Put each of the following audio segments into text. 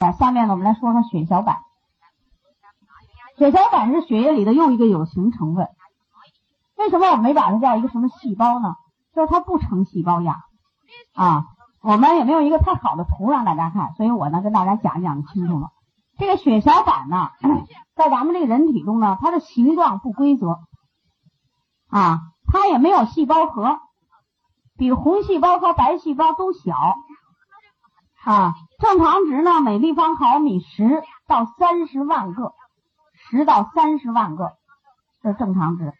啊下面呢，我们来说说血小板。血小板是血液里的又一个有形成分。为什么我没把它叫一个什么细胞呢？就是它不成细胞样啊。我们也没有一个太好的图让大家看，所以我呢跟大家讲一讲就清楚了。这个血小板呢，在咱们这个人体中呢，它的形状不规则啊，它也没有细胞核，比红细胞和白细胞都小啊。正常值呢，每立方毫米十到三十万个，十到三十万个是正常值。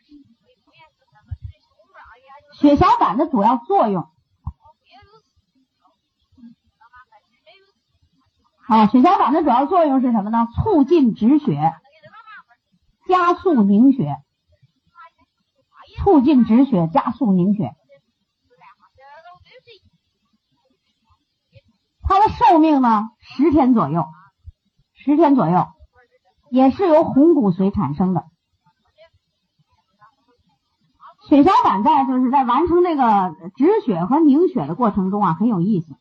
血小板的主要作用啊，血小板的主要作用是什么呢？促进止血，加速凝血，促进止血，加速凝血。它的寿命呢，十天左右，十天左右，也是由红骨髓产生的。血小板在就是在完成这个止血和凝血的过程中啊，很有意思。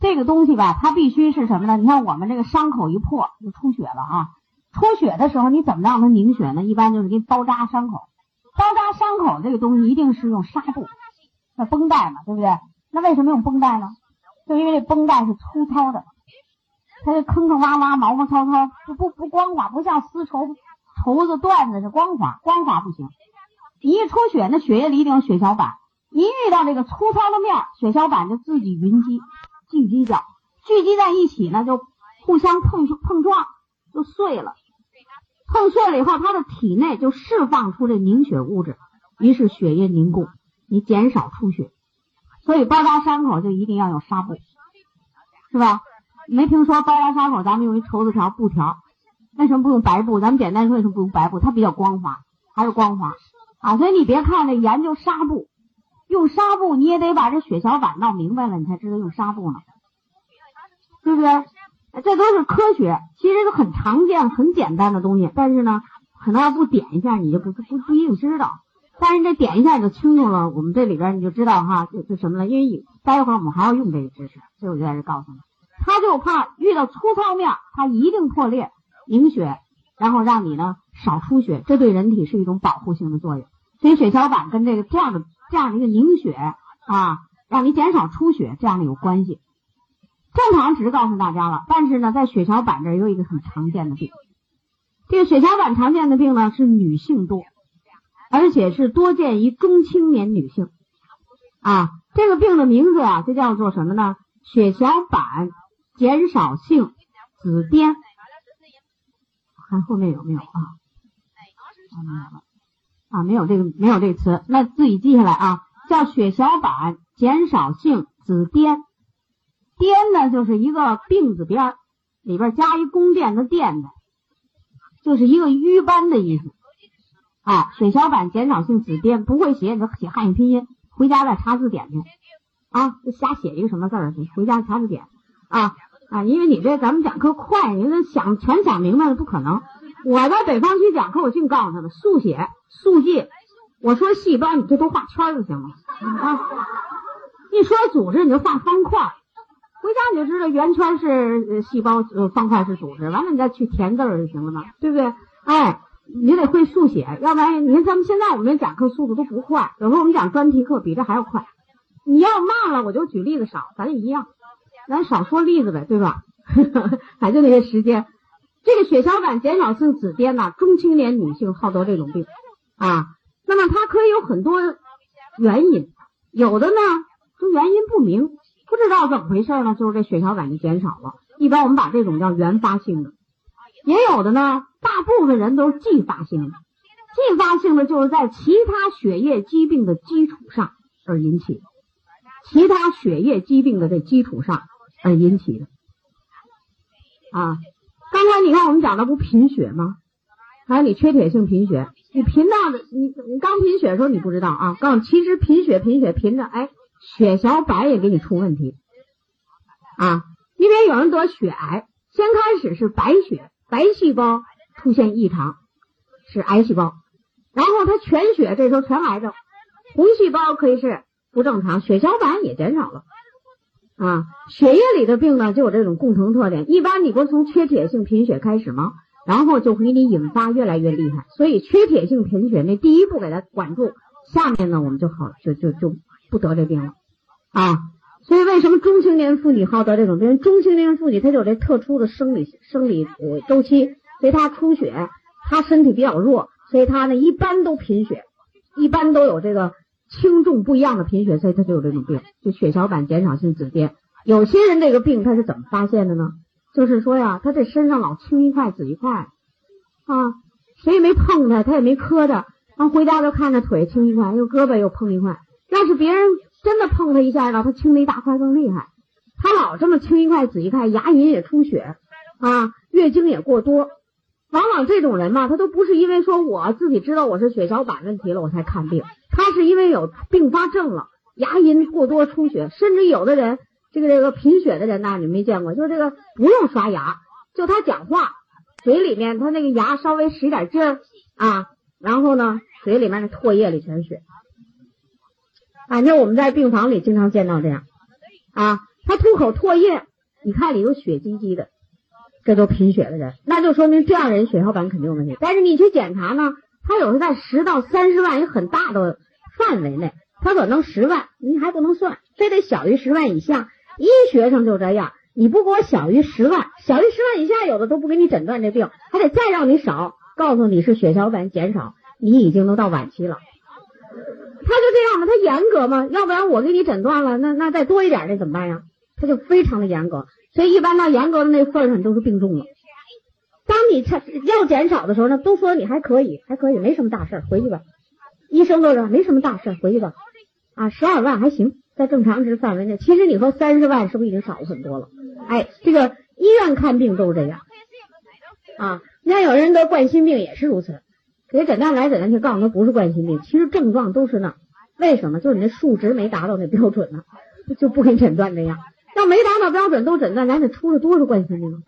这个东西吧，它必须是什么呢？你看我们这个伤口一破就出血了啊，出血的时候你怎么让它凝血呢？一般就是给包扎伤口，包扎伤口这个东西一定是用纱布，那绷带嘛，对不对？那为什么用绷带呢？就因为这绷带是粗糙的，它这坑坑洼洼、毛毛糙糙，就不不光滑，不像丝绸绸子缎子是光滑，光滑不行。你一出血，那血液里一定有血小板，一遇到这个粗糙的面，血小板就自己云集、聚集角，聚集在一起呢，就互相碰碰撞，就碎了。碰碎了以后，它的体内就释放出这凝血物质，于是血液凝固，你减少出血。所以包扎伤口就一定要用纱布，是吧？没听说包扎伤口咱们用一绸子条、布条，为什么不用白布？咱们简单说为什么不用白布？它比较光滑，还是光滑啊？所以你别看这研究纱布，用纱布你也得把这血小板闹明白了，你才知道用纱布呢，对不对？这都是科学，其实都很常见、很简单的东西，但是呢，可能要不点一下，你就不不不一定知道。但是这点一下你就清楚了，我们这里边你就知道哈，就就什么了，因为待会儿我们还要用这个知识，所以我就在这告诉你，他就怕遇到粗糙面，他一定破裂凝血，然后让你呢少出血，这对人体是一种保护性的作用。所以血小板跟这个这样的这样的一个凝血啊，让你减少出血这样的有关系。正常值告诉大家了，但是呢，在血小板这儿有一个很常见的病，这个血小板常见的病呢是女性多。而且是多见于中青年女性啊，这个病的名字啊，就叫做什么呢？血小板减少性紫癜。看后面有没有啊？没有了啊，没有这个没有这个词，那自己记下来啊，叫血小板减少性紫癜。癜呢，就是一个病字边里边加一宫殿的殿的，就是一个瘀斑的意思。啊，血小板减少性紫癜不会写你就写汉语拼音，回家再查字典去啊！瞎写一个什么字儿，回家查字典啊啊！因为你这咱们讲课快，你这想全想明白了不可能。我在北方区讲课，我净告诉他们速写速记。我说细胞，你这都画圈就行了啊！一说组织，你就画方块，回家你就知道圆圈是细胞，方块是组织。完了，你再去填字儿就行了嘛，对不对？哎。你得会速写，要不然你看咱们现在我们讲课速度都不快，有时候我们讲专题课比这还要快。你要慢了，我就举例子少，咱也一样，咱少说例子呗，对吧？还就那些时间。这个血小板减少性紫癜呢，中青年女性好得这种病啊。那么它可以有很多原因，有的呢就原因不明，不知道怎么回事呢，就是这血小板就减少了。一般我们把这种叫原发性的，也有的呢。大部分人都是继发性的，继发性的就是在其他血液疾病的基础上而引起的，其他血液疾病的这基础上而引起的。啊，刚才你看我们讲的不贫血吗？还有你缺铁性贫血，你贫到的，你你刚贫血的时候你不知道啊，告诉其实贫血贫血贫着，哎，血小板也给你出问题啊，因为有人得血癌，先开始是白血白细胞。出现异常是癌细胞，然后它全血这时候全癌症，红细胞可以是不正常，血小板也减少了，啊，血液里的病呢就有这种共同特点。一般你不是从缺铁性贫血开始吗？然后就给你引发越来越厉害。所以缺铁性贫血那第一步给它管住，下面呢我们就好就就就不得这病了啊。所以为什么中青年妇女好得这种病？中青年妇女她有这特殊的生理生理呃周期，所以她出血，她身体比较弱，所以她呢一般都贫血，一般都有这个。轻重不一样的贫血，所以她就有这种病，就血小板减少性紫癜。有些人这个病他是怎么发现的呢？就是说呀，他这身上老青一块紫一块啊，谁也没碰他，他也没磕他，然后回家就看着腿青一块，又胳膊又碰一块。要是别人真的碰他一下呢，他青的一大块更厉害。他老这么青一块紫一块，牙龈也出血啊，月经也过多。往往这种人嘛，他都不是因为说我自己知道我是血小板问题了我才看病。他是因为有并发症了，牙龈过多出血，甚至有的人，这个这个贫血的人呐，你没见过，就这个不用刷牙，就他讲话，嘴里面他那个牙稍微使点劲儿啊，然后呢，嘴里面的唾液里全是血，反正我们在病房里经常见到这样啊，他吐口唾液，你看里头血唧唧的，这都贫血的人，那就说明这样人血小板肯定有问题，但是你去检查呢，他有时在十到三十万，也很大的。范围内，他可能十万，你还不能算，非得小于十万以下。医学上就这样，你不给我小于十万，小于十万以下，有的都不给你诊断这病，还得再让你少，告诉你是血小板减少，你已经都到晚期了。他就这样嘛，他严格嘛，要不然我给你诊断了，那那再多一点那怎么办呀？他就非常的严格，所以一般到严格的那份上都是病重了。当你他要减少的时候呢，都说你还可以，还可以，没什么大事，回去吧。医生都说没什么大事，回去吧。啊，十二万还行，在正常值范围内。其实你说三十万是不是已经少了很多了？哎，这个医院看病都是这样。啊，你看有人得冠心病也是如此，给诊断来诊断去，告诉他不是冠心病，其实症状都是那。为什么？就是你那数值没达到那标准呢，就不给诊断这样。要没达到标准都诊断，咱得出了多少冠心病？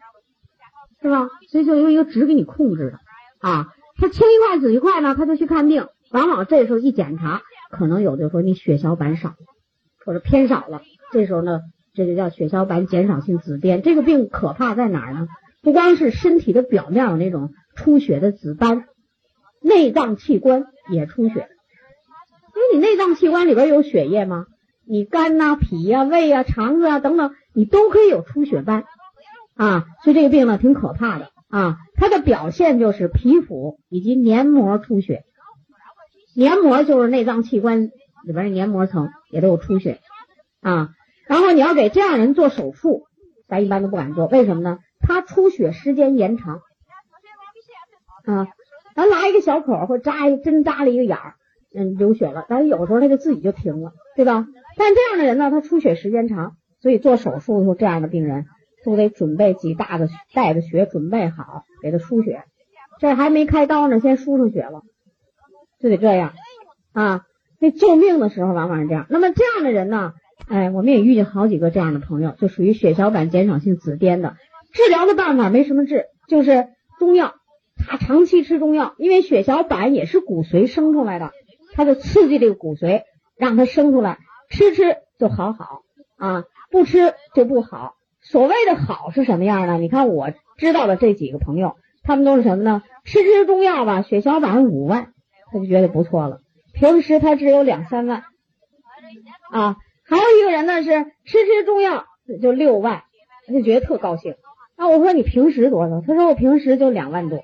是吧？所以就有一个值给你控制的啊。他青一块紫一块呢，他就去看病。往往这时候一检查，可能有的说你血小板少，或者偏少了。这时候呢，这就叫血小板减少性紫癜。这个病可怕在哪儿呢？不光是身体的表面有那种出血的紫斑，内脏器官也出血。因为你内脏器官里边有血液吗？你肝呐、脾呀、胃呀、肠子啊等等，你都可以有出血斑啊。所以这个病呢，挺可怕的啊。它的表现就是皮肤以及黏膜出血。黏膜就是内脏器官里边的黏膜层，也都有出血啊。然后你要给这样人做手术，咱一般都不敢做，为什么呢？他出血时间延长啊。咱拉一个小口或扎一针扎了一个眼儿，嗯，流血了，但是有时候他就自己就停了，对吧？但这样的人呢，他出血时间长，所以做手术的时候，这样的病人都得准备几大的带着血准备好给他输血。这还没开刀呢，先输上血了。就得这样啊！那救命的时候往往是这样。那么这样的人呢？哎，我们也遇见好几个这样的朋友，就属于血小板减少性紫癜的。治疗的办法没什么治，就是中药。他长期吃中药，因为血小板也是骨髓生出来的，他就刺激这个骨髓，让它生出来，吃吃就好好啊，不吃就不好。所谓的好是什么样呢？你看我知道的这几个朋友，他们都是什么呢？吃吃中药吧，血小板五万。他就觉得不错了，平时他只有两三万啊。还有一个人呢是吃吃中药就六万，他就觉得特高兴。那我说你平时多少？他说我平时就两万多，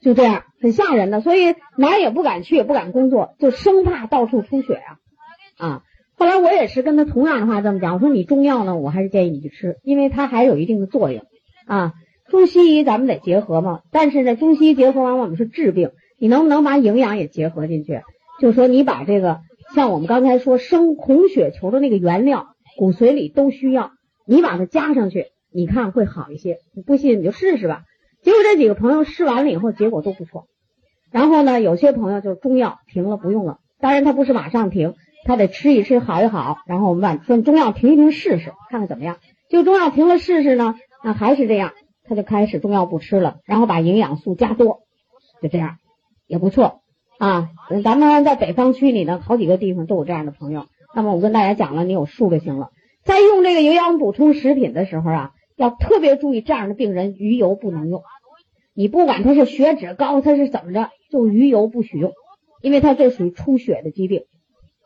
就这样很吓人的。所以哪儿也不敢去，也不敢工作，就生怕到处出血呀啊。后来我也是跟他同样的话这么讲，我说你中药呢，我还是建议你去吃，因为它还有一定的作用啊。中西医咱们得结合嘛，但是呢，中西医结合往往是治病。你能不能把营养也结合进去？就说你把这个，像我们刚才说生红血球的那个原料，骨髓里都需要，你把它加上去，你看会好一些。你不信你就试试吧。结果这几个朋友试完了以后，结果都不错。然后呢，有些朋友就是中药停了不用了，当然他不是马上停，他得吃一吃好一好。然后我们把说中药停一停试试，看看怎么样。就中药停了试试呢，那还是这样，他就开始中药不吃了，然后把营养素加多，就这样。也不错啊，咱们在北方区里呢，好几个地方都有这样的朋友。那么我跟大家讲了，你有数就行了。在用这个营养补充食品的时候啊，要特别注意这样的病人鱼油不能用。你不管他是血脂高，他是怎么着，就鱼油不许用，因为他这属于出血的疾病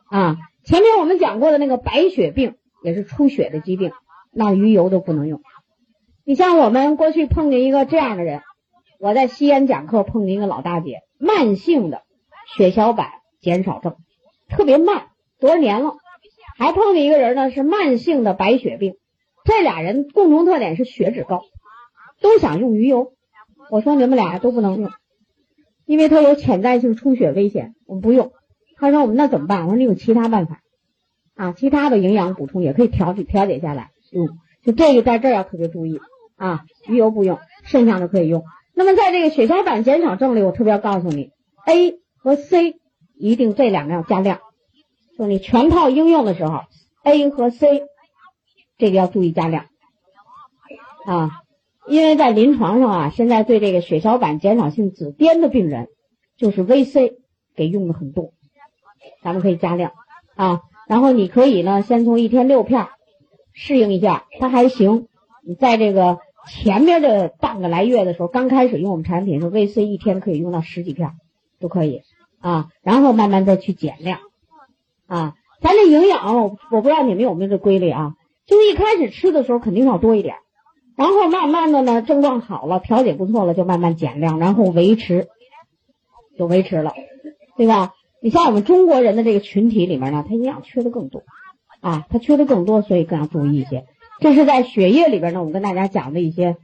啊。前面我们讲过的那个白血病也是出血的疾病，那鱼油都不能用。你像我们过去碰见一个这样的人，我在西安讲课碰见一个老大姐，慢性的血小板减少症，特别慢，多少年了。还碰见一个人呢，是慢性的白血病，这俩人共同特点是血脂高，都想用鱼油。我说你们俩都不能用，因为他有潜在性出血危险，我们不用。他说我们那怎么办？我说你有其他办法啊，其他的营养补充也可以调节调节下来用。就这个在这儿要特别注意啊，鱼油不用，剩下的可以用。那么在这个血小板减少症里，我特别要告诉你，A 和 C 一定这两个要加量，就你全套应用的时候，A 和 C 这个要注意加量啊。因为在临床上啊，现在对这个血小板减少性紫癜的病人，就是 VC 给用的很多，咱们可以加量啊。然后你可以呢，先从一天六片适应一下，它还行。你在这个前面的半个来月的时候，刚开始用我们产品时候，VC 一天可以用到十几片都可以啊。然后慢慢再去减量啊。咱这营养，我不知道你们有没有这规律啊？就一开始吃的时候肯定要多一点。然后慢慢的呢，症状好了，调节不错了，就慢慢减量，然后维持，就维持了，对吧？你像我们中国人的这个群体里面呢，他营养缺的更多啊，他缺的更多，所以更要注意一些。这是在血液里边呢，我们跟大家讲的一些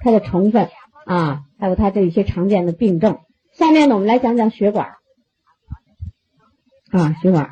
它的成分啊，还有它这一些常见的病症。下面呢，我们来讲讲血管啊，血管。